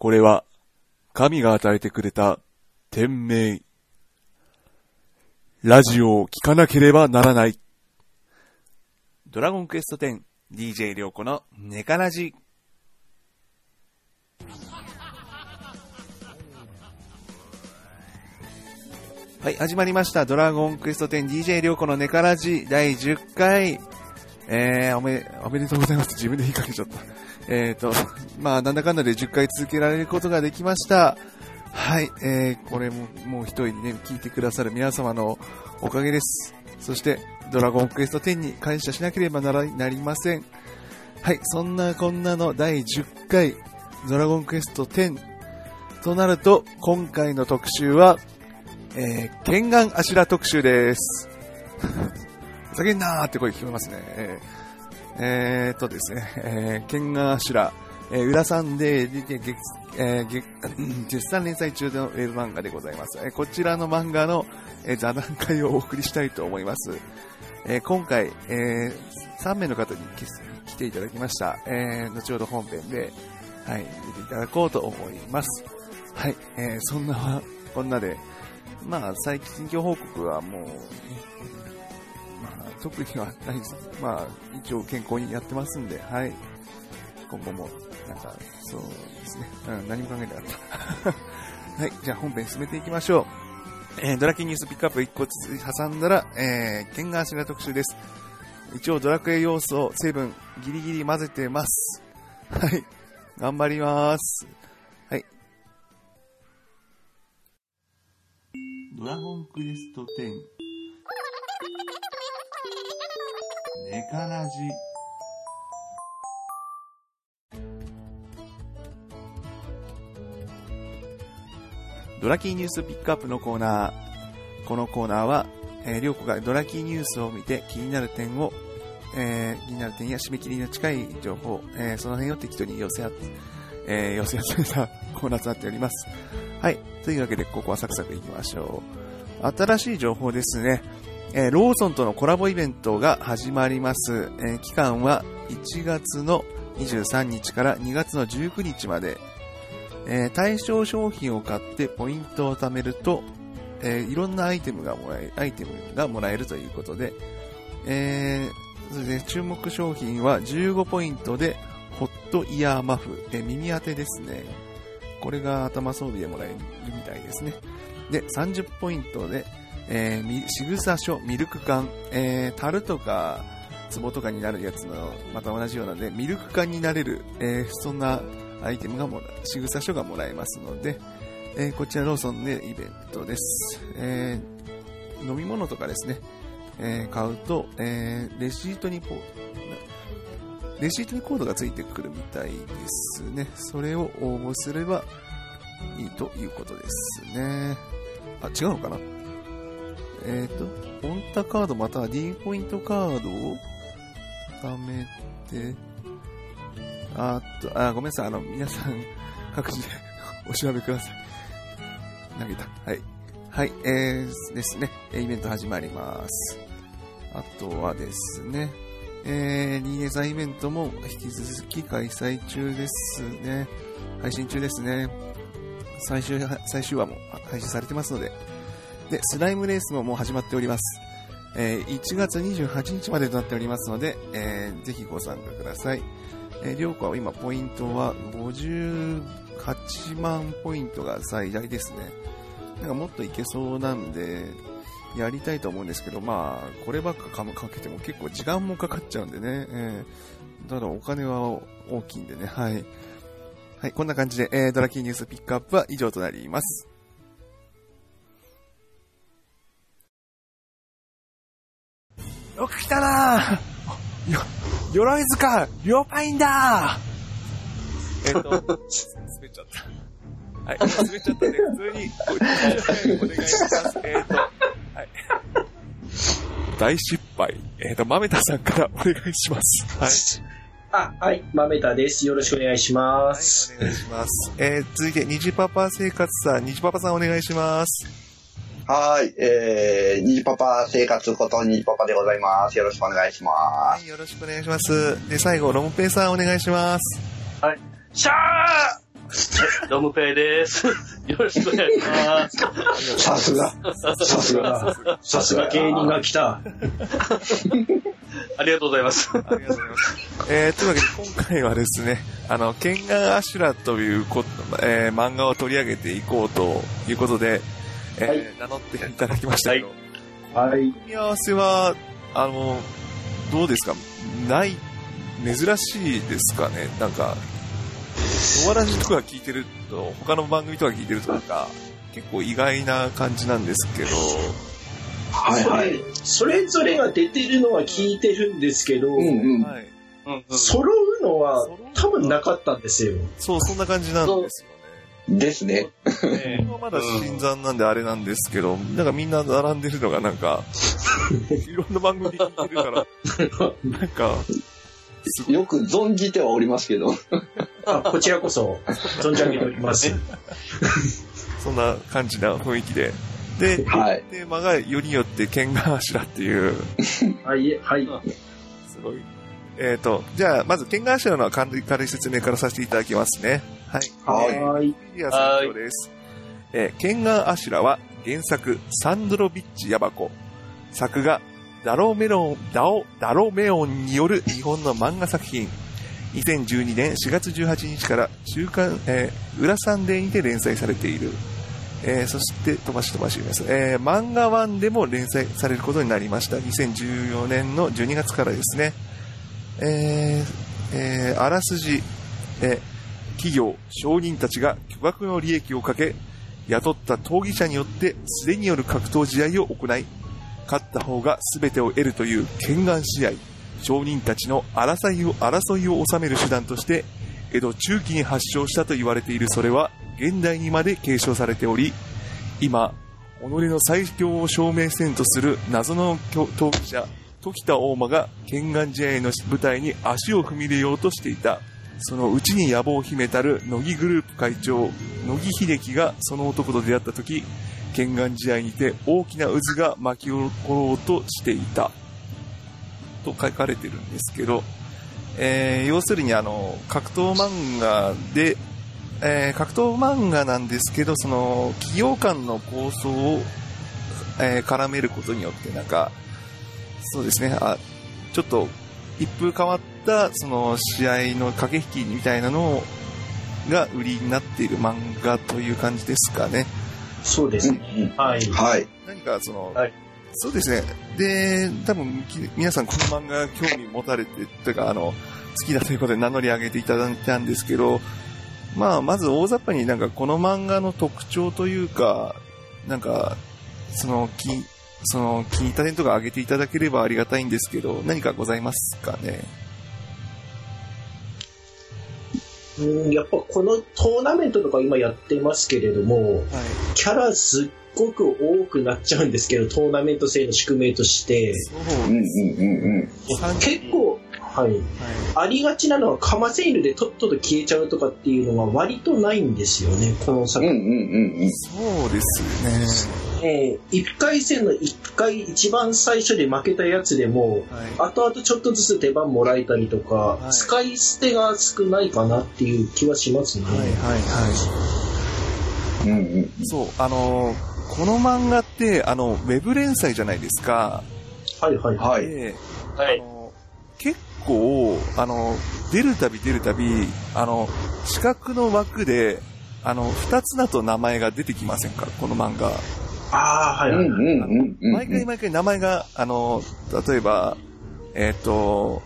これは、神が与えてくれた天命。ラジオを聴かなければならない。ドラゴンクエスト10、DJ りょうこのネカラジ。はい、始まりました。ドラゴンクエスト10 DJ りょうこのネカラジ第10回。えー、おめ、おめでとうございます。自分で言いかけちゃった。えーと、まあ、なんだかんだで10回続けられることができました。はい、えー、これも、もう一人ね、聞いてくださる皆様のおかげです。そして、ドラゴンクエスト10に感謝しなければならなりません。はい、そんなこんなの第10回、ドラゴンクエスト10となると、今回の特集は、えー、剣眼アシュラ特集です。ふざけんなーって声聞こえますね。えー、えー、っとですね、えー、剣眼アシュラ、えー、サンデーで月、えー、絶賛連載中のウェブ漫画でございます。え、こちらの漫画の、え、座談会をお送りしたいと思います。え、今回、え、3名の方に来ていただきました。え、後ほど本編で、はい、出ていただこうと思います。はい、え、そんな、こんなで、まあ、最近近況報告はもう、特にはないです。まあ、一応健康にやってますんで、はい。今後も、なんか、そうですね。うん、何も考えなかった。はい、じゃあ本編進めていきましょう。えー、ドラキーニュースピックアップ1個ずつ挟んだら、えー、ケンガーシラ特集です。一応ドラクエ要素成分ギリギリ混ぜてます。はい。頑張ります。はい。ドラゴンクエスト10。ネカラジ。ドラキーニュースピックアップのコーナー。このコーナーは、えー、りょうこがドラキーニュースを見て気になる点を、えー、気になる点や締め切りの近い情報、えー、その辺を適当に寄せ合って、えー、寄せ集めたコーナーとなっております。はい。というわけで、ここはサクサクいきましょう。新しい情報ですね。えー、ローソンとのコラボイベントが始まります。えー、期間は1月の23日から2月の19日まで。えー、対象商品を買ってポイントを貯めると、え、いろんなアイテムがもらえ、アイテムがもらえるということで、え、それで注目商品は15ポイントで、ホットイヤーマフ、え、耳当てですね。これが頭装備でもらえるみたいですね。で、30ポイントで、えー、しぐさ書、ミルク缶、えー、樽とか、壺とかになるやつの、また同じようなで、ミルク缶になれる、えー、そんなアイテムがもら、しぐさ書がもらえますので、えー、こちらローソンでイベントです。えー、飲み物とかですね、えー、買うと、えー、レシートにポレシートにコードがついてくるみたいですね。それを応募すればいいということですね。あ、違うのかな？えっ、ー、と、オンタカードまたは D ポイントカードを貯めて、あっと、あ、ごめんなさい。あの、皆さん、各自でお調べください。投げた。はい。はい、えー、ですね。イベント始まります。あとはですね、えー、ニーネザイベントも引き続き開催中ですね。配信中ですね。最終、最終話も配信されてますので。で、スライムレースももう始まっております。えー、1月28日までとなっておりますので、えー、ぜひご参加ください。えー、りょうこは今ポイントは58万ポイントが最大ですね。なんかもっといけそうなんで、やりたいと思うんですけど、まあ、こればっかかかけても結構時間もかかっちゃうんでね。えー、ただお金は大きいんでね。はい。はい、こんな感じで、えー、ドラキーニュースピックアップは以上となります。よく来たなぁよ、鎧塚、両パインだえっと、滑っちゃった。はい、滑っちゃったんで、普通にご、お願いします。えっと、はい。大失敗。えっ、ー、と、豆田さんからお願いします。はい。あ、はい、豆田です。よろしくお願いします。はい、お願いします。えー、続いて、にじパパ生活さん、にじパパさんお願いします。はい、えー、にじパパ生活ことにじパパでございます。よろしくお願いします。はい、よろしくお願いします。で、最後、ロムペイさんお願いします。はい。シャードムペイです。よろしくお願いします。さすが。さすが。さすが芸人が来た。ありがとうございます。ありがとうございます。えー、というわけで今回はですね、あの、ケンガンアシュラというこ、えー漫画を取り上げていこうということで、えーはい名乗っていただきましたけど、はい。組み合わせは、あの、どうですか？ない、珍しいですかね？なんか、お笑いとか聞いてると、他の番組とか聞いてるとなんか、結構意外な感じなんですけど、そはいはい。れそれぞれが出てるのは聞いてるんですけど、うんうん。はい。揃うのは多分なかったんですよ。そう、そんな感じなんですよね。ですね。ね僕はまだ新参なんであれなんですけど、なんかみんな並んでるのがなんか、いろんな番組で聞いてるから、なんか、よく存じてはおりますけど。あこちらこそ存じ上げております。そんな感じな雰囲気で。で、はい。テーマがよりによって剣が柱っていう、はい、はい。すごい。えっ、と、じゃあ、まず剣が柱の軽い軽い説明からさせていただきますね。はい。はいえーはい。ウィリアさん長です。えー、ケンガンアシュラは原作、サンドロビッチ・ヤバコ。作画、ダロメロン、ダオ、ダロメオンによる日本の漫画作品。2012年4月18日から週刊、えー、裏サンデーにて連載されている。えーそして飛ばし飛ばし言います。えー漫画1でも連載されることになりました。2014年の12月からですね。えーえーあらすじ、えー企業、商人たちが巨額の利益をかけ、雇った闘技者によって素手による格闘試合を行い、勝った方が全てを得るという剣眼試合、商人たちの争いを争いを収める手段として、江戸中期に発祥したと言われているそれは、現代にまで継承されており、今、己の最強を証明せんとする謎の闘技者、時田大馬が剣眼試合の舞台に足を踏み入れようとしていた。そのうちに野望を秘めたる乃木グループ会長、乃木秀樹がその男と出会った時、剣眼試合にて大きな渦が巻き起ころうとしていた。と書かれてるんですけど、えー要するにあの、格闘漫画で、えー格闘漫画なんですけど、その、企業間の構想を、えー絡めることによって、なんか、そうですね、あ、ちょっと、一風変わった、その、試合の駆け引きみたいなのが売りになっている漫画という感じですかね。そうですうんね。はい。はい。何かその、はいそうですね。で、多分き皆さんこの漫画興味持たれて、というかあの、好きだということで名乗り上げていただいたんですけど、まあ、まず大雑把になんかこの漫画の特徴というか、なんか、その、気、その、気に入った点とか挙げていただければありがたいんですけど、何かございますかね？うんやっぱこのトーナメントとか今やってますけれども、はい。キャラすっごく多くなっちゃうんですけど、トーナメント制の宿命として、そううんうんです。うんうん。結構、はい。はい。ありがちなのはカマセイルでとっとと消えちゃうとかっていうのが割とないんですよね、この作うんう品。んうんうん。そうですね。えー、1回戦の1回、一番最初で負けたやつでも、はい。後々ちょっとずつ手番もらえたりとか、はい使い捨てが少ないかなっていう気はしますね。はいはいはい。うんうん。そう、あのーこの漫画って、あの、ウェブ連載じゃないですか。はいはい。はい。で、はい。あの結構、あの、出るたび出るたび、あの、四角の枠で、あの、二つだと名前が出てきませんか？この漫画。ああ、はいはい。うんうんうんうん。毎回毎回名前が、あの、例えば、えっ、と、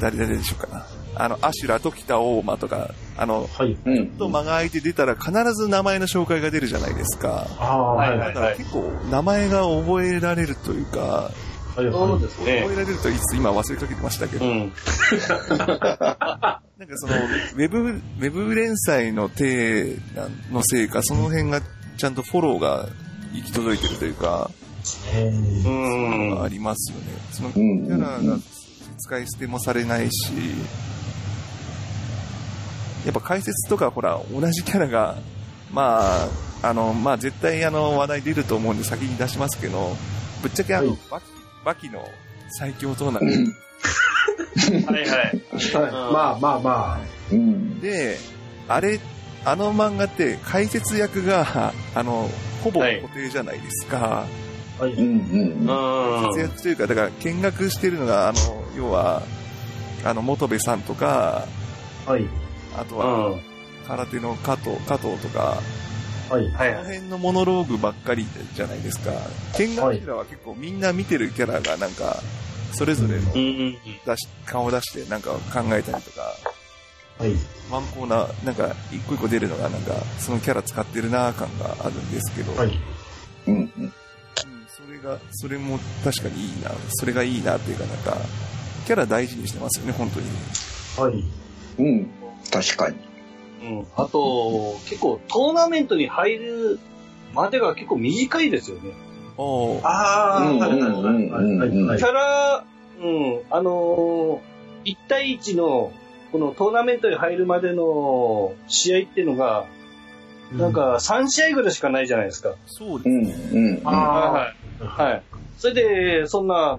誰々でしょうかな？あの、アシュラと北大馬とか、あの、はい。うん。と間が空いて出たら必ず名前の紹介が出るじゃないですか。ああ、はいはい。だから結構名前が覚えられるというか、そうですね覚。えられるといつ今忘れか？けてましたけど、うん。なんかその、ウェブ、ウェブ連載の体のせいか、その辺がちゃんとフォローが行き届いてるというか、えうーん。ありますよね。そのキうんャラが使い捨てもされないし、やっぱ解説とかほら、同じキャラが、まあ、あの、まあ絶対あの話題出ると思うんで先に出しますけど、ぶっちゃけあの、はいバキ、バキの最強トーナメンうんはいはい。はいまあまあまあ。うん。で、あれ、あの漫画って解説役が、あの、ほぼはい固定じゃないですか。はい。うんうん。うん。解説役というか、だから見学してるのが、あの、要は、あの、元部さんとか、はい。あとは空手の加藤、加藤とか、はい。いこの辺のモノローグばっかりじゃないですか。見学者は結構みんな見てるキャラがなんか、それぞれの。出し、顔を出してなんか考えたりとか、はい。ワンコーナー、なんか一個一個出るのがなんか、そのキャラ使ってるな感があるんですけど、はい。うんうん。うんそれが、それも確かにいいな、それがいいなっていうかなんか、キャラ大事にしてますよね、本当に。はい。うん。確かに。うん。あと、結構トーナメントに入るまでが結構短いですよね。ああ、キャラ、うん、あのー、1対1の、このトーナメントに入るまでの試合っていうのが、なん、か3試合ぐらいしかないじゃないですか。そうですうんね。うん。あはい。はい。それで、そんな、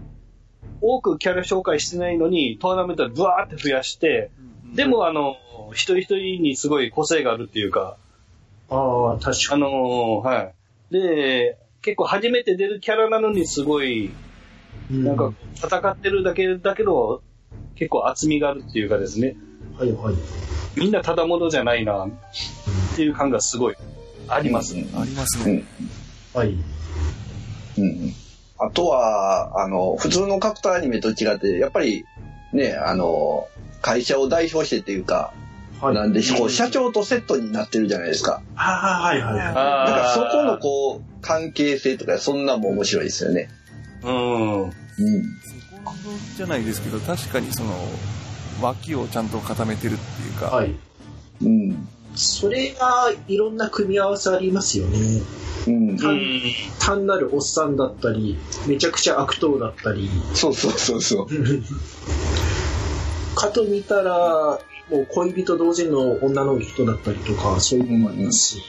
多くキャラ紹介してないのに、トーナメントでブワーって増やして、でもあの、一人一人にすごい個性があるっていうか、ああ、確かあのーはい。で、結構初めて出るキャラなのにすごい、に。なんか戦ってるだけだけど、結構厚みがあるっていうかですね、はいはい。みんなただものじゃないな、っていう感がすごいあります。うんありますね。うん。はい。うん。あとは、あの、普通の格闘アニメと違って、やっぱり、ね、あの、会社を代表してっていうか、はい。なんで、こう、社長とセットになってるじゃないですか。ああ、はいはいはい。だからあそこのこう、関係性とか、そんなんも面白いですよね。うん。うん。じゃないですけど、確かにその、脇をちゃんと固めてるっていうか、はい。うん。それが、いろんな組み合わせありますよね。うん。うん。単なるおっさんだったり、めちゃくちゃ悪党だったり。そうそうそうそう。かと見たら、もう恋人同然の女の人だったりとか、そういうのもありますし。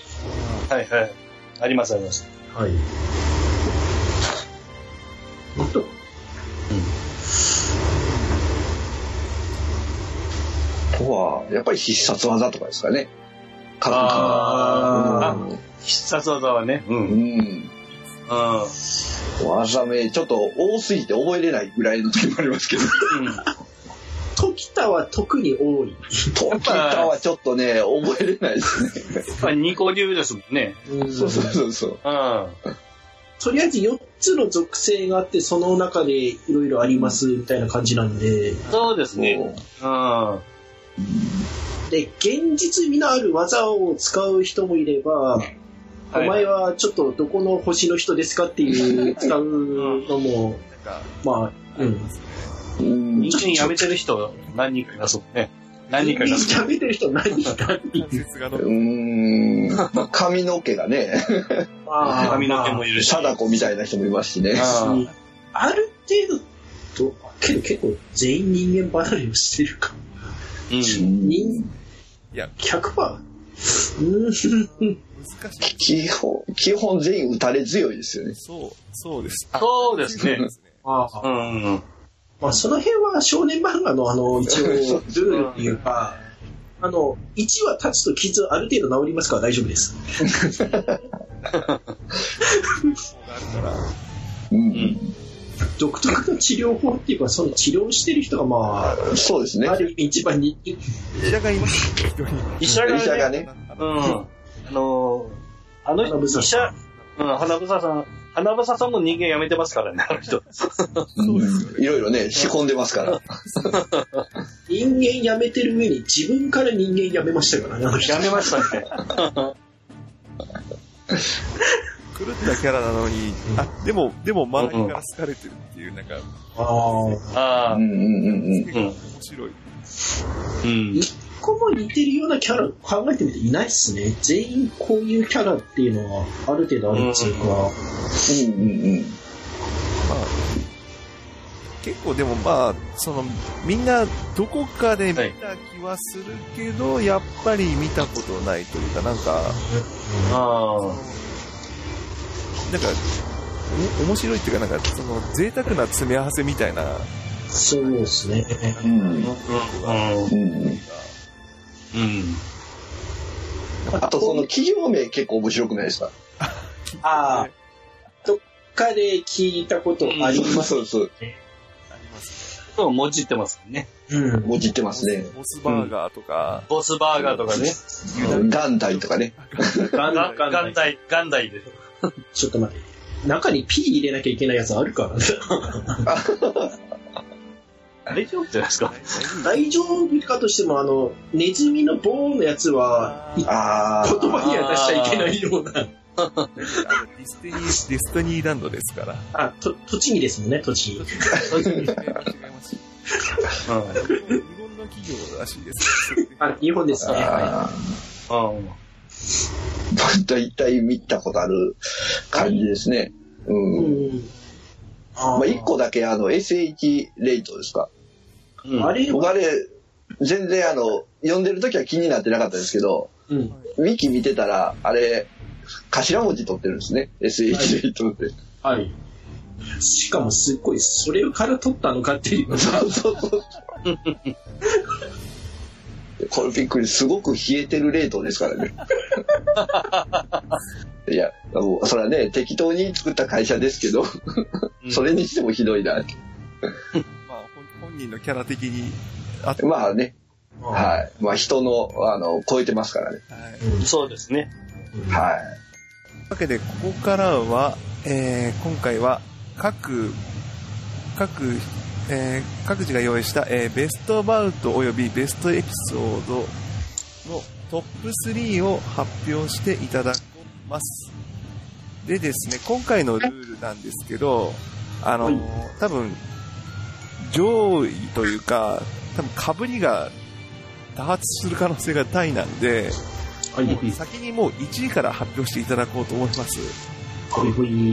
はいはい。ありますあります。はい。もっと、あとは、やっぱり必殺技とかですかね。あー必殺技はね。う。うんん。うん。技名、ちょっと多すぎて覚えれないぐらいの時もありますけど。時田は特に多い。トキタはちょっとね、覚えれないですね。やっぱり二個流ですもんね。そうそうそうそう。うん。とりあえず4つの属性があって、その中でいろいろありますみたいな感じなんで、そうですね。うん。で、現実味のある技を使う人もいれば、お前はちょっとどこの星の人ですかっていう 使うのも、なんか、まあ、あうん。りますね。うん人間辞めてる人何人かいますもんね。何人かいます人間見てる人何人かう。ん。まあ髪の毛がね、まあ髪の毛もいるし。貞子みたいな人もいますしね。あある程度と、けど結構全員人間離れをしてるか。うん。人、いや、100%? うーん。難しい。基本、基本全員打たれ強いですよね。そう、そうです。そうですね。ああうん。まあ、その辺は少年漫画のあの、一応、ルールっていうか、あの、1話経つと傷ある程度治りますから大丈夫です。があるから、うん。独特の治療法っていうか、その治療してる人がまあ、そうですねあ。る意味一番に、医者がいます。医者がね医者がね。うん。あの、あの人、医者、うん、花房さん、花房さんも人間辞めてますからね、あの人。うんいろいろね、仕込んでますから。人間辞めてる上に自分から人間辞めましたからね、あの人辞めましたね。狂ったキャラなのに、あ、でも、でも周りから好かれてるっていう、なんか、ああ。ああう、んうんうんうん。面白い。うん。一個も似てるようなキャラ考えてみていないっすね。全員こういうキャラっていうのはある程度あるっていうか、うんうんうん。まあ、結構でもまあ、その、みんなどこかで見た気はするけど、やっぱり見たことないというか、なんか、あなんか、お面白いっていうか、なんか、その、贅沢な詰め合わせみたいな、そうですね。うんあ。うん。うんうん。うん。あとその企業名結構面白くないですか？ああ、どっかで聞いたことあります。そうそう。ありますね。そう、もじってますね。うん。もじってますね。モスバーガーとか、ボスバーガーとかね。元代とかね。ガンガガンガンダイ、ガンダイで。ちょっと待って。中に P 入れなきゃいけないやつあるからな。大丈夫？じゃないですか。大丈夫かとしても、あの、ネズミの棒のやつは、言葉には出しちゃいけないような。ディスティニー、ディスティニーランドですから。あ、と、栃木ですもんね、栃木。違います日本の企業らしいです。あ、日本ですあ。ね。はあうん。あ。大体見たことある感じですね。うい。ん。うん。あまあ、一個だけあの SH レートですか。うんあれは、僕あれ、全然あの、読んでる時は気になってなかったですけど、うん。ウィキ見てたら、あれ、頭文字取ってるんですね。SH レートって。はい。しかもすっごい、それから取ったのかっていう。そうそうそう。これびっくり、すごく冷えてるレートですからね。いや、もうそれはね、適当に作った会社ですけど、それにしてもひどいな。まあ、本本人のキャラ的にあって、まあね、い。はい。まあ人の、あの、超えてますからね。はい。そうですね。はい。というわけで、ここからは、えー今回は各、各、えー各自が用意した、えーベストバウトおよびベストエピソードのトップ3を発表していただきます。でですね、今回のルールなんですけど、あの、はい多分、上位というか、多分被りが多発する可能性が大なんで、はい。先にもう1位から発表していただこうと思います。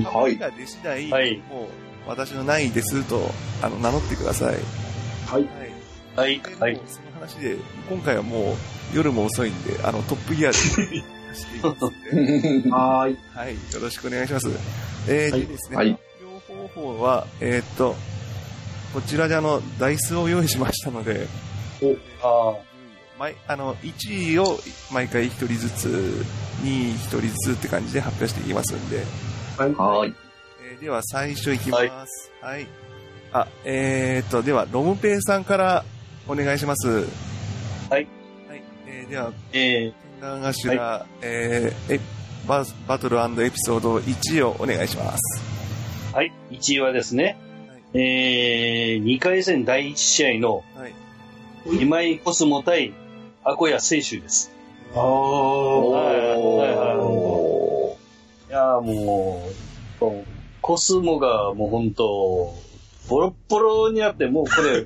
はいが出次第、私の何位ですとあの名乗ってください。はい。はい。ではい。その話で、今回はもう夜も遅いんで、あのトップギアでしていきますので、はーい。はい、よろしくお願いします。えー、はいでですね、はい発表方法は、えーっと、こちらであの、ダイスを用意しましたので、あ毎あの1位を毎回1人ずつ、2位1人ずつって感じで発表していきますんで、はい。はい。えーでは最初いきます。はい。あ、えーと、では、ロムペイさんからお願いします。はい。はい。えーでは、え天眼頭、えーえババトルエピソード1をお願いします。ー、はい。1位はですね、えー、2回戦第1試合のはい。今井コスモ対アコヤ清舟です。あー。はいはいおいやーもうコスモがもう本当ボロッボロになって、もうこれ、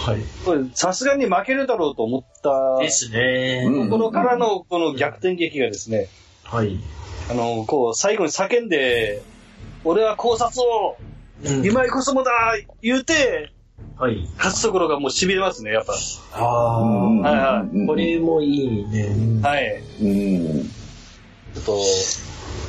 はい。これさすがに負けるだろうと思ったですね。ころからのこの逆転劇がですね、はい。あの、こう、最後に叫んで、俺は考察を、うん今井コスモだ言うて、はい。勝つところがもう痺れますね、やっぱ。あうんはいはうんこれもいいね。はい。うん。ちょっと、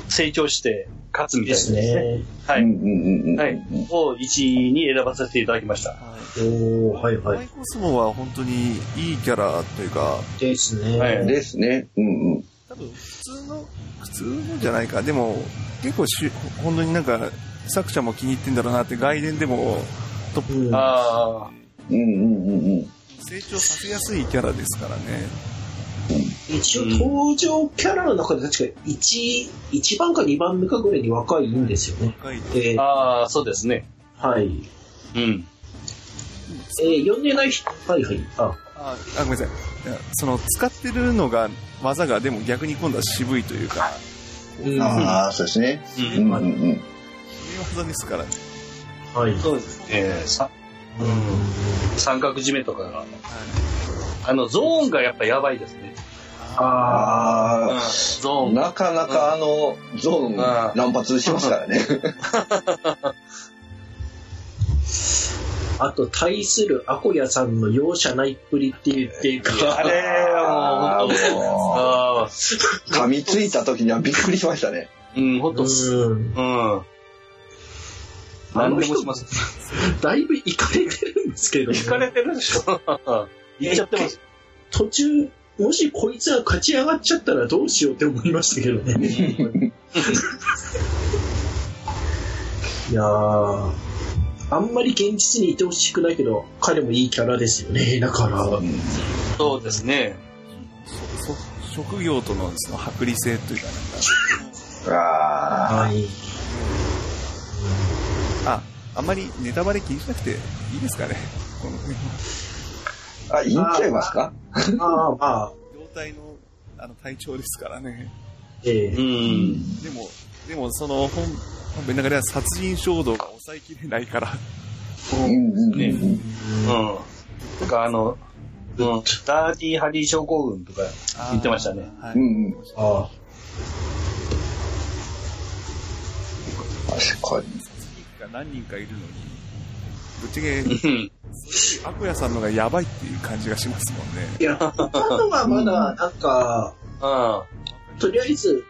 成長して勝つみたいですね。ね。はい。はい。を1位に選ばせていただきました。はい。おー、はいはい。マイコスモは本当にいいキャラというか、ですね。はいですね。うんうん。多分普通の、普通のじゃないか。でも、結構し、本当になんか、作者も気に入ってんだろうなって、外伝でもトップうんあうんうんうんうん。成長させやすいキャラですからね。一応登場キャラの中で確か1、1番か2番目かぐらいに若いんですよね。若いえあ、ああ、そうですね。はい。うん。えー読んでない人、はいはい。あ、あ、あごめんなさい。その、使ってるのが、技がでも逆に今度は渋いというか、うんああ、そうですね。う。うんんうんうん。いい技ですからね。はい。そうですね。さうん。三角締めとかが。あの、ゾーンがやっぱやばいですね。あああ、ゾーン。なかなかあの、ゾーン乱発しますからね。あと、対するアコヤさんの容赦ないっぷりっていうっていうか、あれはもう、噛みついた時にはびっくりしましたね。うん、本当っす。うん。うん。何でもします。だいぶいかれてるんですけど、引かれてるでしょ。言っちゃってます。途中、もしこいつが勝ち上がっちゃったらどうしようって思いましたけどね。いやー、あんまり現実にいてほしくないけど、彼もいいキャラですよね。だから、そうですね。そ職業とのその剥離性というか、あはい。なんか、あ、あんまりネタバレ気にしなくていいですかね。この辺はあ。あ、言っちゃいますか？まあまあ、状態のあの体調ですからね。ええうん。でも、でもその本、本編の中では殺人衝動が抑えきれないから、うんうんうんねうん。とか、あの、うん、ダーティーハリー症候群とか言ってましたね。はい。うんうん。あ確かに。何人かいるのに、ぶっちゃけ、うん。アコヤさんのがやばいっていう感じがしますもんね。いや、他のはまだ、なんか、うん。とりあえず、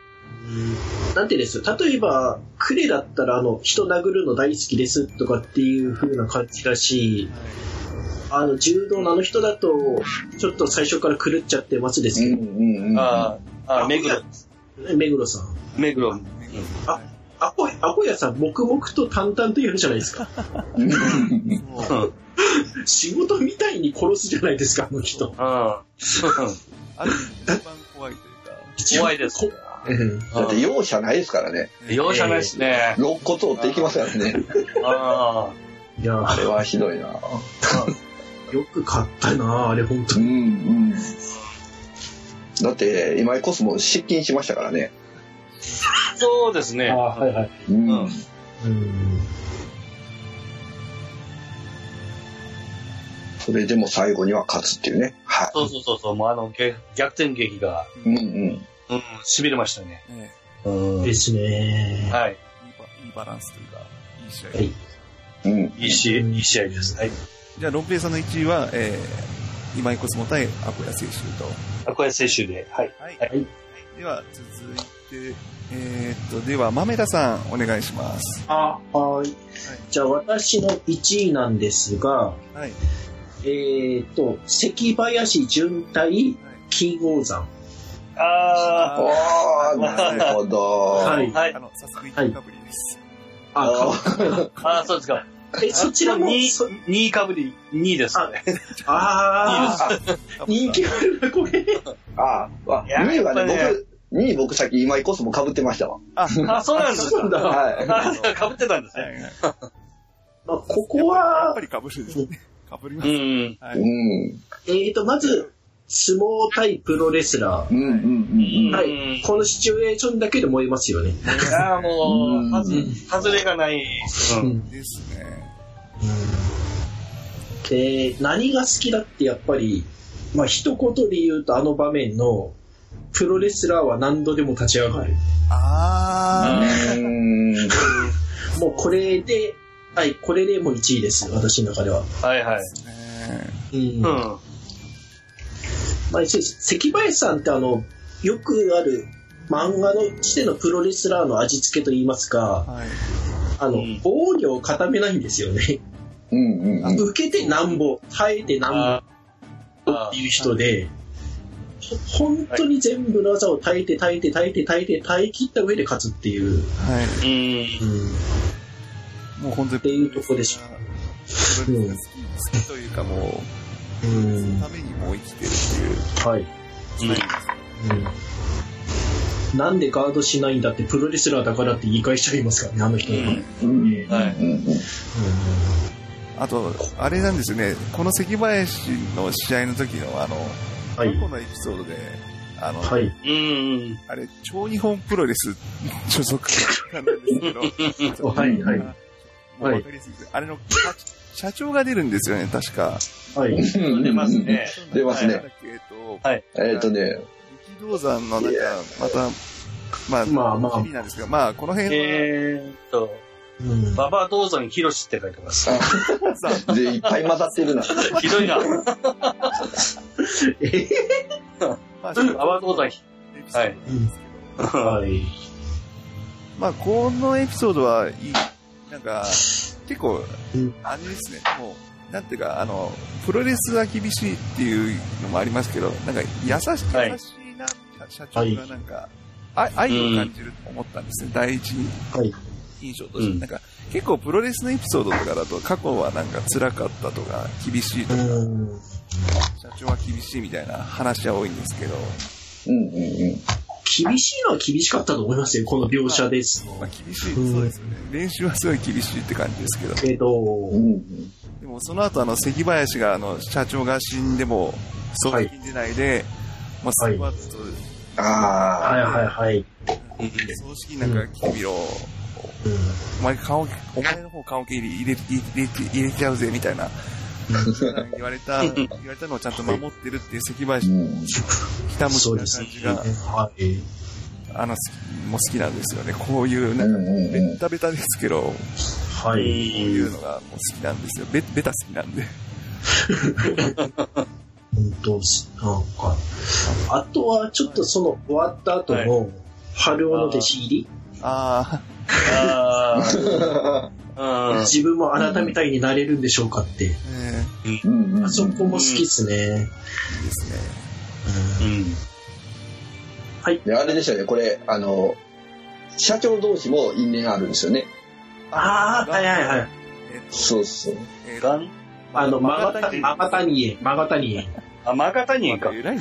なんていうんです例えば、クレだったら、あの、人殴るの大好きですとかっていう風な感じだし、あの、柔道のあの人だと、ちょっと最初から狂っちゃってますですうんけど、うんうん。ああ、あ、目黒、目黒さん。目黒。あ、アコ、アコヤさん、黙々と淡々とやるじゃないですか。うん。仕事みたいに殺すじゃないですか、あの人。うん。ある意味一番怖いというか、怖いです。だって容赦ないですからね。容赦ないですね。肋骨折っていきますからね。あいや、あれはひどいな。よく買ったなあれ、本当うんに。うん。だって、今井コスモ失禁しましたからね。あ。そうですね。はいはい。うん。うんそれでも最後には勝つっていうね。はそうそうそうそう、もうあの、げ逆転劇が、い。うんうん。うん、痺れましたね。ねうん。はい。ですね。いいバいいバランスというか、いい試合。はいうん。いいし、いい試合です。はい。じゃあ、ロンペイさんの1位は、えー、今井コスモ対アコヤ選手と。あ、これ摂取で。はい。はい。はいでは、続いて、えーっと、では、豆田さん、お願いします。あ、はい。じゃあ、私の1位なんですが、はい。えっ、と、関林純対金剛山。あああ、なるほど。はいあ、はいあ。の、早速、1かぶりです。あ、あ そうですか。え、そちらも、2そ、位かぶり、2位ですね。ああー、人気あるな、これ。ああ、いや2位はね、僕、2位僕さっき今井コスモ被ってましたわ。あ、あ、そうなんですか。そうなんだ。はあ、かぶってたんですね。はいはい。まあ、ここやっはぱ、りかぶるですね。かぶります。うん。はい。うん。えっ、と、まず、相撲対プロレスラうんうんうんー。うん。はうんい。このシチュエーションだけで燃えますよね。ああ、もうはず、外れがない。うん。ですね。で、何が好きだってやっぱり、まあ、一言で言うとあの場面の、プロレスラーは何度でも立ち上がる。あうん。もうこれで、はい、これでもう1位です、私の中では。はいはい。うん。うん。まあ、関林さんってあの、よくある漫画のしてのプロレスラーの味付けといいますか、はい。あの、うん防御を固めないんですよね。うんうんうん。受けてなんぼ、耐えてなんあぼっていう人で、ほ本当に全部の技を耐えて耐えて耐えて耐えて耐え切った上で勝つっていう、はい。うん。うん、もう本当に。っていうとこでしょプロレスが好き、好きというかもう、うんためにもう生きてるっていう。はい。うんなんでガードしないんだってプロレスラーだからって言い返しちゃいますからね、あの人は。うんうんはいうんうんあと、あれなんですよね、この関林の試合の時のあの、はい過去のエピソードで、あの、はい。うん。あれ、超日本プロレス所属なんですけど、はいはいもうわかりやすいですあれの社社長が出るんですよね、確か。はい。うん。出ますね。出ますねはいえっとね、力道山のなんか、また、まあ、まあまあ日々なんですが、まあ、この辺は、えーっと、うん馬場道山ヒロシって書いてます。さで、いっぱい混ざってるな。ひどいな。えまあ、馬場道山ひ、エピソードなんですけど、はい。まあ、このエピソードはいい、なんか、結構うん、あれですね、もう、なんていうか、あの、プロレスは厳しいっていうのもありますけど、なんか優しはい優しいな、社長がなんか、あ愛を感じると思ったんですね、第一はい。印象として。うんなんか、結構プロレスのエピソードとかだと、過去はなんか辛かったとか、厳しいとか、うん。社長は厳しいみたいな話は多いんですけど、うんうんうん。厳しいのは厳しかったと思いますよ、この描写です。まあ厳しい、うんそうですよね。練習はすごい厳しいって感じですけど、けど、うんうん。でもその後あの関林があの社長が死んでも葬式に出ないで、まあスクワット、あはいはいはい。葬式なんか君を、うんお前顔お前の方顔切り入れ入れ入れちゃうぜみたいな言われた言われたのをちゃんと守ってるっていう関林のん。ひたむきな感じが、。はい。あの好きもう好きなんですよねこういうなんかベッタベタですけど、こはうい。いうのがもう好きなんですよベベタ好きなんで 本当なんか。あとは、ちょっとその終わった後の、春尾の弟子入り、あああ。うん。自分もあなたみたいになれるんでしょうかって。うんうん。あそこも好きっすね。いいですねうん。で、あれですよね、これ、あの、社長同士も因縁あるんですよね。ああ、はいはいはい。えっとそうそう。えっとガンあの、マガタニ、マガタニエ、マガタニエ。あ、マガタニエか。えら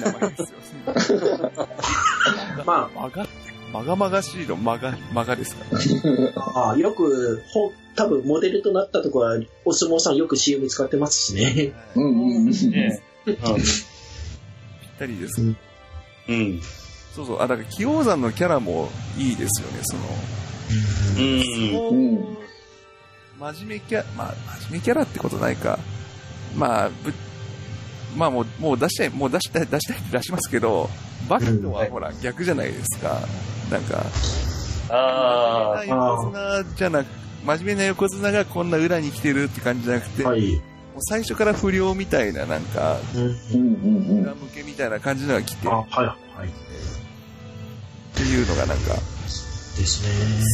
まマガ、マガマガしいのマガ、マガですから、あ、あよく、ほ多分モデルとなったところは、お相撲さんよく CM 使ってますしね。うんうんうん。ねぴったりです。うんうん。そうそう。あ、だから、器用山のキャラもいいですよね、その。うん。うん真面目キャラ、まあ、真面目キャラってことないか。まあ、ぶ、まあもう、もう出したい、もう出したい、出したいって出しますけど、バカとはほら、逆じゃないですか。なんか、あ真面目な横綱じゃなく、真面目な横綱がこんな裏に来てるって感じじゃなくて、もうはい。最初から不良みたいな、なんか、裏向けみたいな感じのが来てはいはい。っていうのがなんか、です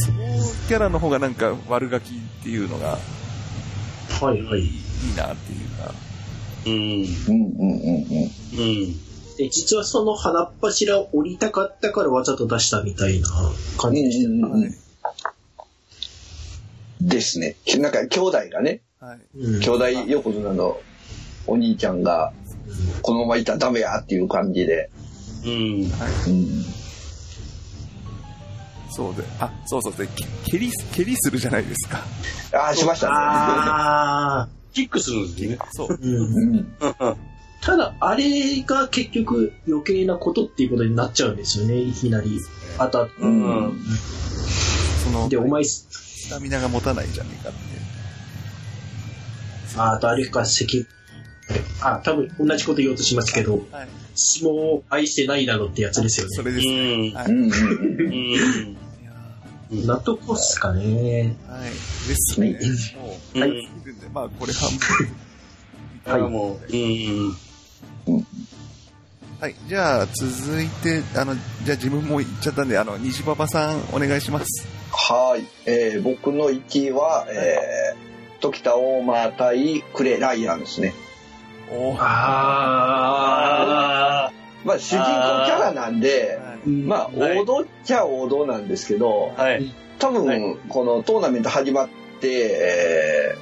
相ね。撲キャラの方がなんか悪ガキっていうのがはいはいい。いなっていうか、うん。うんうんうんうん。うん。で、実はその鼻っ柱を降りたかったからわざと出したみたいな感じでした。うんうんうんですね。なんか兄弟がね、はい。うん兄弟横綱のお兄ちゃんが、このままいたらダメやっていう感じで。うん。うん。そうで、あ、そうそうで、け蹴り、蹴りするじゃないですか。ああ、しましたね。ああ、キックするんですね。そう。うん。うん。ただ、あれが結局余計なことっていうことになっちゃうんですよね、いきなり。あと、うんその、で、お前、スタミナが持たないじゃねえかって。ああとあれか、関、あ、多分同じこと言おうとしますけど、はい。相撲を愛してないだろってやつですよね。それですね。うん。はい。うん 納得っすかね。ーはい。ですね。もう、ははいい。るんで、まあ、これ半分。あもう、うん。はい。じゃあ、続いて、あの、じゃあ自分も言っちゃったんで、あの、西パパさん、お願いします。はい。えー僕の1位は、えー、時田大馬対クレライアンですね。おーああまあ、主人公キャラなんで、まあ、はい王道っちゃ王道なんですけど、あ。はい。多分、はいこのトーナメント始まって、え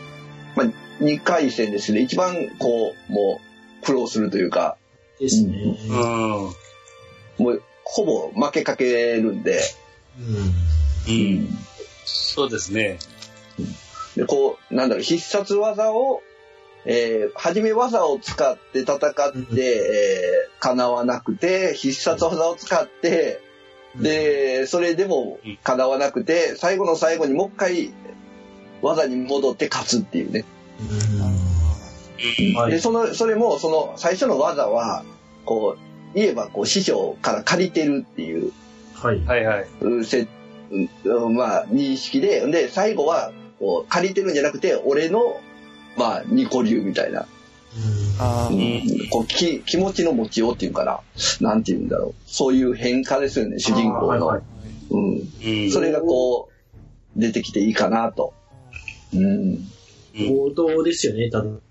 ーまあ、2回戦ですね、一番こう、もう、苦労するというか、ですね。うん。もう、ほぼ負けかけるんで、うんうん。そうですね。で、こう、なんだろう、必殺技を、えー、はじめ技を使って戦って、うんえー、叶わなくて、必殺技を使って、で、それでも叶わなくて、最後の最後にもう一回、技に戻って勝つっていうね。うんはいで、その、それも、その、最初の技は、こう、言えば、こう、師匠から借りてるっていう、はい。はいはい。うせ、うまあ、認識で、で、最後は、こう、借りてるんじゃなくて、俺の、まあ、ニコ流みたいな、うんこうき気持ちの持ちようっていうかな、なんて言うんだろう。そういう変化ですよね、主人公の。はいはいうん。うん。それがこう、出てきていいかなと。うん。うん王道ですよね、多分。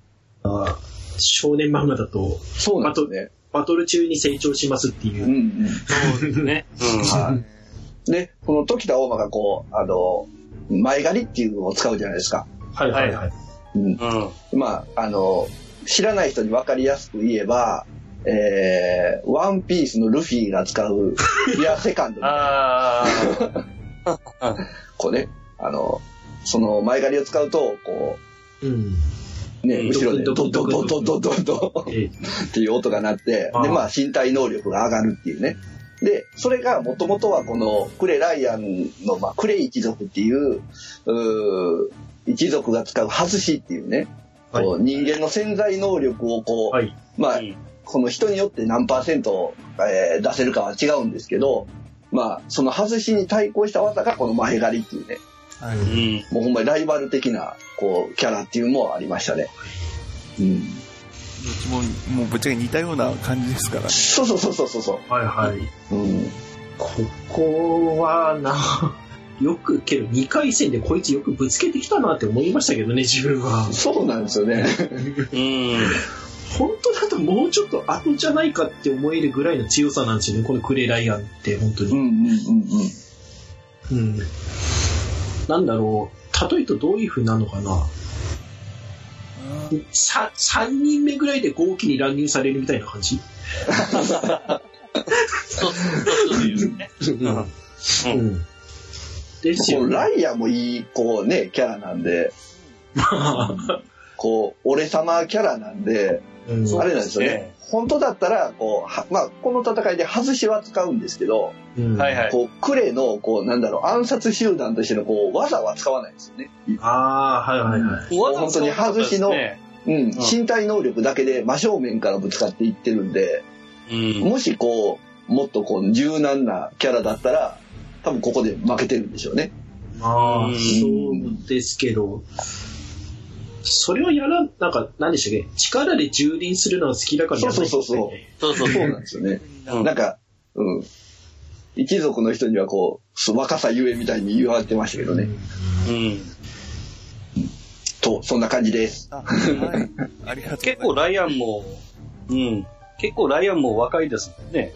あ少年漫画だと、そうなんですね。バトル中に成長しますっていうう。んうん。そうですね。うん。はい。で、この時田大馬がこう、あの、前借りっていうのを使うじゃないですか。はいはいはい。うん。うん。まあ、あの、知らない人に分かりやすく言えば、えー、ワンピースのルフィが使う、リアセカンドみたいな、あ こうね、あの、その前借りを使うと、こうん。う、ね、うん後ろでドドンドドクドンドンドっていう音が鳴って、で、まあ、身体能力が上がるっていうね。で、それがもともとはこのクレライアンの、まあ、クレイ一族っていう、うー一族が使う外しっていうね、はいこう人間の潜在能力をこう、はい。まあ、うんこの人によって何パーセント、えー出せるかは違うんですけど、まあ、その外しに対抗した技がこの前借りっていうね、はうい。ん。もうほんまにライバル的な、こう、キャラっていうのもありましたね。うん。どっちも、もうぶっちゃけ似たような感じですからね。そうそうそうそうそうそはいはい。う。うん。ここはな、よく、けど2回戦でこいつよくぶつけてきたなって思いましたけどね、自分は。そうなんですよね。うん。本当だともうちょっと後じゃないかって思えるぐらいの強さなんですよね、このクレイライアンって、本当に。うんうんうんうん。うん。なんだろう、例えとどういう風なのかな。さ3人目ぐらいで号機に乱入されるみたいな感じ？そう、そうね。うん。うん。ですライアもいい、こうね、キャラなんで、こう、俺様キャラなんで、うんあれなんですよね。本当だったら、こう、はまあ、この戦いで外しは使うんですけど、うんはいはい。こう、クレの、こう、なんだろう、暗殺集団としての、こう、技は使わないんですよね。ああ、はいはいはい。本当に外しのねうん、身体能力だけで真正面からぶつかっていってるんで、うん。もしこう、もっとこう、柔軟なキャラだったら、多分ここで負けてるんでしょうね。ああ、うんそうですけど、それはやら、なんか、何でしたっけ？力で蹂躙するのが好きだからやらないそうそうそうそうそうそうなんですよね。うんなんか、うん。一族の人にはこう、若さゆえみたいに言われてましたけどね。うん。と、そんな感じです。あ、はい。ありがとうございます。結構ライアンも、うん。結構ライアンも若いですもんね。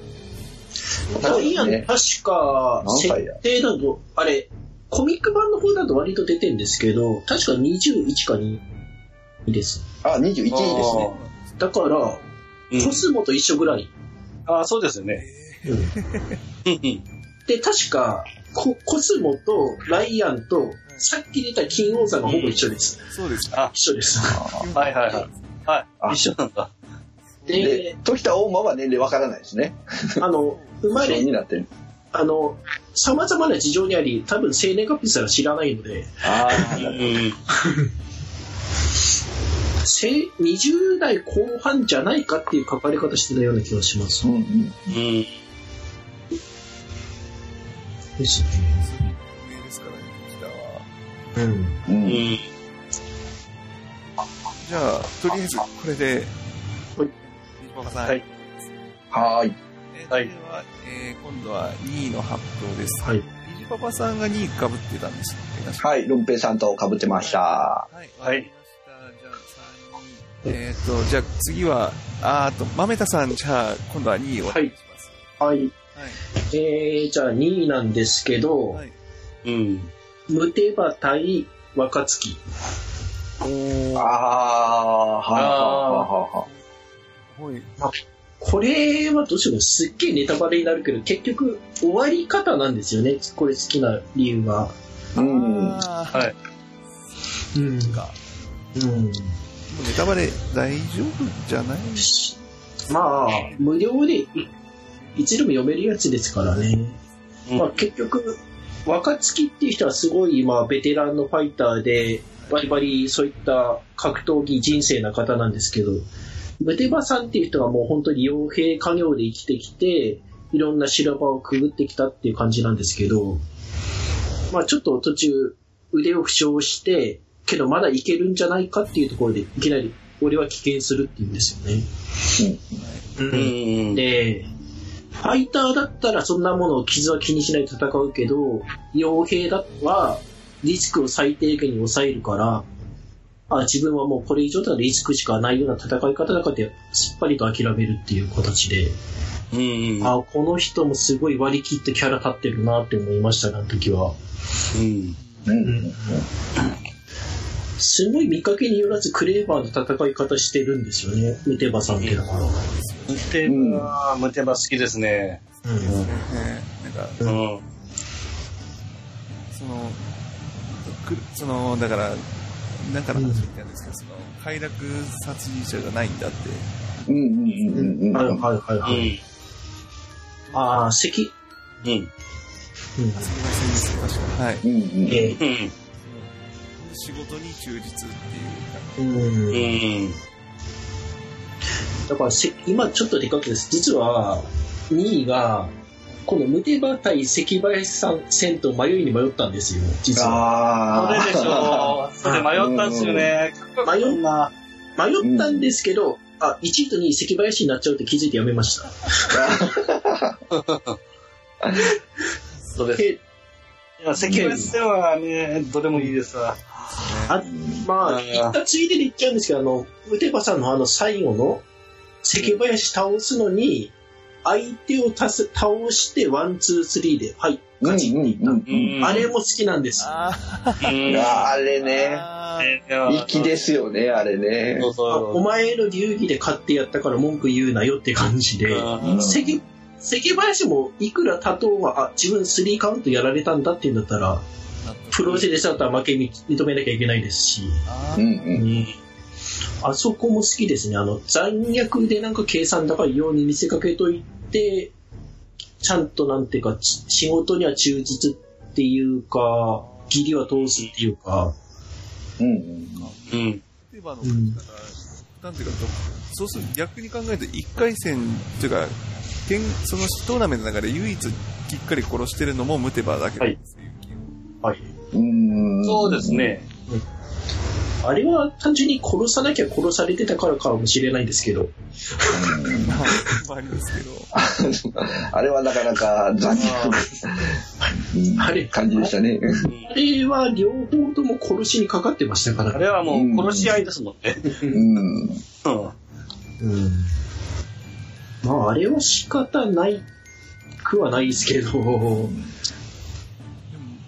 ダイアン、ね確か、何歳や？設定だと、あれ、コミック版の方だと割と出てんですけど、確か21か2です。あ、21位ですね。だから、うんコスモと一緒ぐらい。ああ、そうですよね。うんで、確か、ココスモとライアンと、さっき出た金王座がほぼ一緒です。そうです。一緒です。はいはいはい。はあい。一緒なんだ。でで、、時田大馬は年齢わからないですね。あの、生まれになってる。あの、様々な事情にあり、多分生年月日すら知らないので、あうん。せ20代後半じゃないかっていう書かれ方してたような気がします。うんうん。うん。ですね。上ですからね、北は。うん。じゃあ、とりあえず、これで、はい。ニジパパさん。はい。はーい。えーはいでは、えー今度は2位の発表です。はい。パパさんが2位被ってたんですはい、ルンペイさんと被ってました。はい。はいえっ、と、じゃあ次は、あーあと、豆田さん、じゃあ、今度は2位をお願いします。はい。はい。えー、じゃあ2位なんですけど、はい。うん。ムテバ対若月。ああ、はい、ははい。これはどうしてもすっげえネタバレになるけど、結局終わり方なんですよね。これ好きな理由が。うん。あーはい。うん。か。うん。ネタバレ大丈夫じゃない？まあ、無料でいいつでも読めるやつですからね。うんまあ結局、若月っていう人はすごい、まあ、ベテランのファイターで、バリバリそういった格闘技人生な方なんですけど、ムテバさんっていう人がもう本当に傭兵家業で生きてきて、いろんな修羅場をくぐってきたっていう感じなんですけど、まあちょっと途中腕を負傷して、けどまだいけるんじゃないかっていうところでいきなり俺は危険するっていうんですよね。うん。で、ファイターだったらそんなものを傷は気にしないで戦うけど、傭兵だはリスクを最低限に抑えるから、あ自分はもうこれ以上ならリスクしかないような戦い方だからって、すっぱりと諦めるっていう形で、うんうん。あこの人もすごい割り切ってキャラ立ってるなって思いましたね、あの時は。うん。うん。すごい見かけによらずクレーバーな戦い方してるんですよね、ムテバさんってだから。ムテバ、ムテバ好きですね。うんねなんか、うん。その、くその、だから、なんかの話みたいなんですけど、その、快楽殺人者じゃないんだって。うんうんうんうん。はいはいはいはい。うん。ああ、関、うん。うん、すみませんです確かはい。うんうん。えうん。仕事に忠実っていうううん。ん。だからせ、今ちょっとでかくです。実は、2位が、このムテバ対関林さん戦と迷いに迷ったんですよ、実は。ああ。それでしょう。それ迷ったんですよね。迷うな。迷ったんですけど、あ、1位と2位関林になっちゃうって気づいてやめました。そうです。関林戦はね、どれもいいですわ。あまあ、うん。言ったついでで言っちゃうんですけど、あの、ムテバさんのあの最後の、関林倒すのに、相手を足す倒して、 one、two、three で、はい、勝ち。って言った。うん。あれも好きなんです。ああれね。あ粋ですよね、あれね。そうそう。あお前の流儀で勝ってやったから文句言うなよって感じで、うん。関関林もいくら多頭は、あ、自分スリーカウントやられたんだって言うんだったら、プロセでだったら負け認めなきゃいけないですし、あうんうん。あそこも好きですね。あの、残虐でなんか計算高いように見せかけといて、ちゃんとなんていうか、ち仕事には忠実っていうか、義理は通すっていうか、うんうん。うん。例えばあの、うん。だから、なん。ていうか、そうすると逆に考えると、1回戦っていうか、県そのトーナメントの中で唯一きっかり殺してるのもムテバだけなん。ですよ、はい。うん。そうですね。あれは単純に殺さなきゃ殺されてたからかもしれないんですけど、まあ、まあありますけど、あれはなかなか残虐なあれ感じでしたね。あれは両方とも殺しにかかってましたからあれはもう殺し合いですもんね。うん。うん。うん。まあ、あれは仕方ないくはないですけど、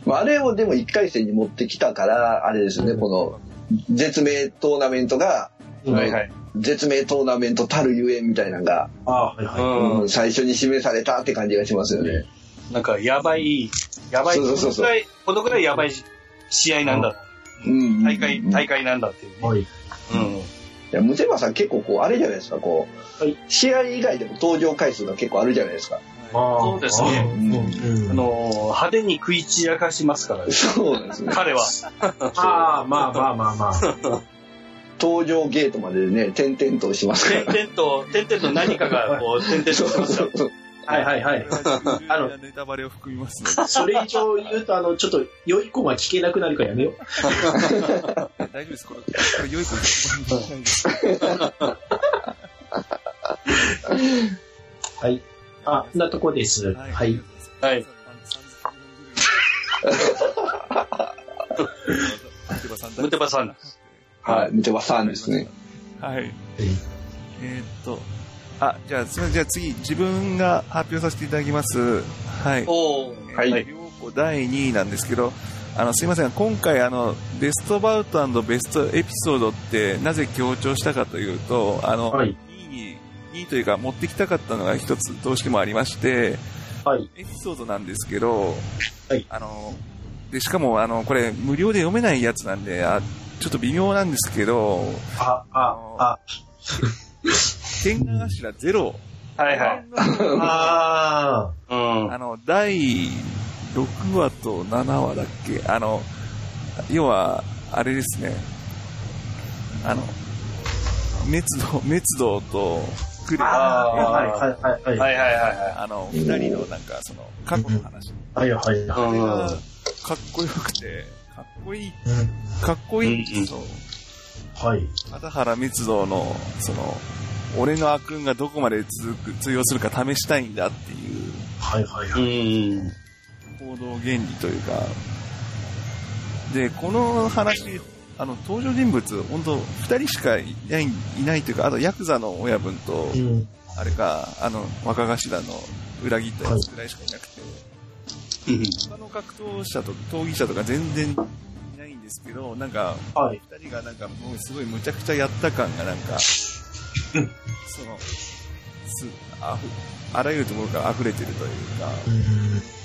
まあ、あれをでも1回戦に持ってきたから、あれですよね、この絶命トーナメントが、はいはい。絶命トーナメントたるゆえんみたいなのが、はいはい。最初に示されたって感じがしますよね。なんか、やばい、やばい、そうそうそうこのぐらい、このぐらいやばい試合なんだ。うん。大会、大会。会なんだっていうね。はい。いうん。や、ムテバさん結構こう、あれじゃないですか、こう、はい試合以外でも登場回数が結構あるじゃないですか。そうですねうんあのー、派手に食い散らかしますからね。そうですね。彼は。ああ、まあまあまあまあ。登場ゲートまでね、点々としますから。点々と、点々と何かが、こう、点々としてますから。はいはいはい。あの、ネタバレを含みますね。それ以上言うと、あの、ちょっと、良い子が聞けなくなるからやめよう。大丈夫です、これ、これ良いことです。はい。あ、なとこです。はい。。はい。ムテバさん。はい、ムテバさんですね。はい。えーっと、あ、じゃあ、すみません。じゃあ次、自分が発表させていただきます。はい。おー。はい第2位なんですけど、あの、すいません。今回、あの、ベストバウトベストエピソードって、なぜ強調したかというと、あの、はい2位に、2位というか、持ってきたかったのが一つどうしてもありまして、はい。エピソードなんですけど、はいあの、で、しかも、あの、これ、無料で読めないやつなんで、あちょっと微妙なんですけど、あ、あ、あ、天下頭ゼロ。はいはい。あうん。あの、第6話と7話だっけ？あの、要は、あれですね。あの、滅道、滅道と、クレあ。ア、はいはいはいはい。はいはいはいはあの、二人のなんか、その、過去の話。はいはいい。はい。かっこよくて、かっこいい、うんかっこいいんですよ。はい。片原滅道の、その、俺の悪運がどこまで続く、通用するか試したいんだっていうはいはいはい。うん。行動原理というか、で、この話あの、登場人物、本当二人しかいない、いないというか、あと、ヤクザの親分と、うん。あれか、あの、若頭の裏切ったやつぐらいしかいなくて、他の格闘者と、闘技者とか全然いないんですけど、なんか、はい。二人がなんかもうすごいむちゃくちゃやった感がなんか、その、すあふあらゆるところから溢れてるというか、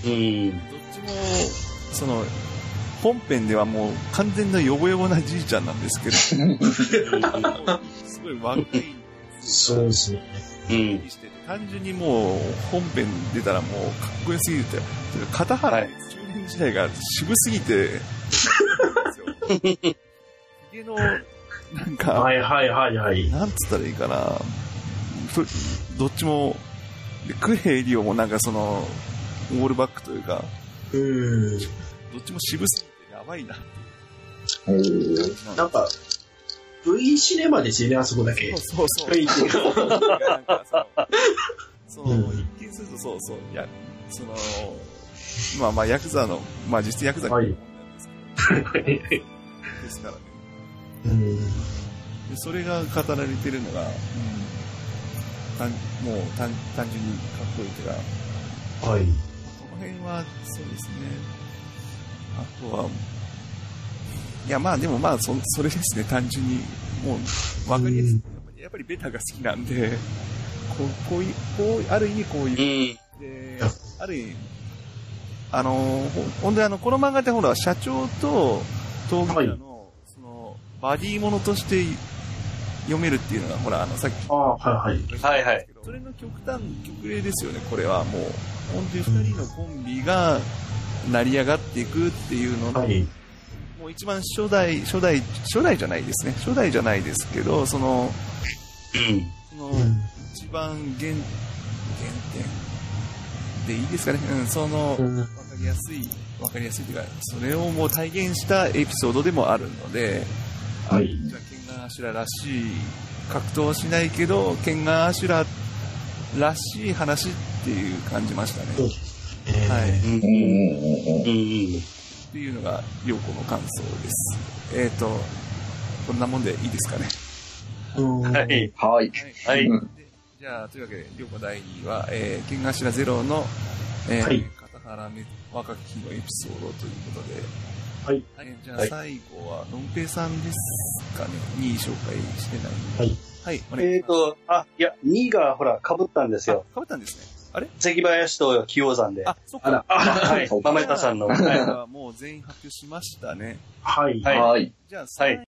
うん。どっちも、その、本編ではもう完全なヨボヨボなじいちゃんなんですけど、すごい若いそうですね。うん。単純にもう本編出たらもうかっこよすぎて、片原はい中年時代が渋すぎて、ひげの、なんか、はいはいはいはい。なんつったらいいかな。そどっちも、でクレイリオもなんかその、オールバックというか、うん。どっちも渋すぎばいなーなんか、V シネマですよね、あそこだけ。そうそう雰囲気が。なんかその、その、うん一見するとそうそう、いや、その、まあまあ、ヤクザの、まあ実質ヤクザのはいもんなんですけど、ですからね。うん。でそれが語られてるのが、単もう単単純にかっこいいというか、はい。この辺は、そうですね。あとは、いやまあでもまあそ、それですね、単純に、もう、わかりやすい。やっぱりやっぱりベタが好きなんで、こうこういう、こう、ある意味こうういう、ん。で、ある意味、あの、ほほんであの、この漫画ってほら、社長と闘技者の、その、バディものとして読めるっていうのが、ほら、あの、さっきああ、はいはい。はいはい。それの極端、極例ですよね、これはもう。本当に二人のコンビが成り上がっていくっていうのの、はい。もう一番初代、初代、初代じゃないですね。初代じゃないですけど、その、うん。その、うん。一番原、原点でいいですかね。うん、その、うんわかりやすい、わかりやすいというか、それをもう体現したエピソードでもあるので、はい。じゃあ、ケンガンアシュラらしい、格闘はしないけど、ケンガンアシュラらしい話っていう感じましたね。はい。っうん。うんうんうんうんうん。ていうのが、りょうこの感想です。えっ、と、こんなもんでいいですかね？うんはい。はい。はい。じゃあ、というわけで、りょうこ第2位は、えー、ケンガンアシュラゼロの、えーはい片原め若き日のエピソードということで、はい。はい、じゃあはい最後は、のんぺいさんですかね、2位紹介してないんではい。はい、お願いします。えっと、あ、いや、2位がほら、被ったんですよ。あ、かぶったんですね。あれ？関林と清山で。あ、そっか。はい。豆田さんの。はい。はもう全員発表しましたね。はい。はい。はい。じゃあ、はい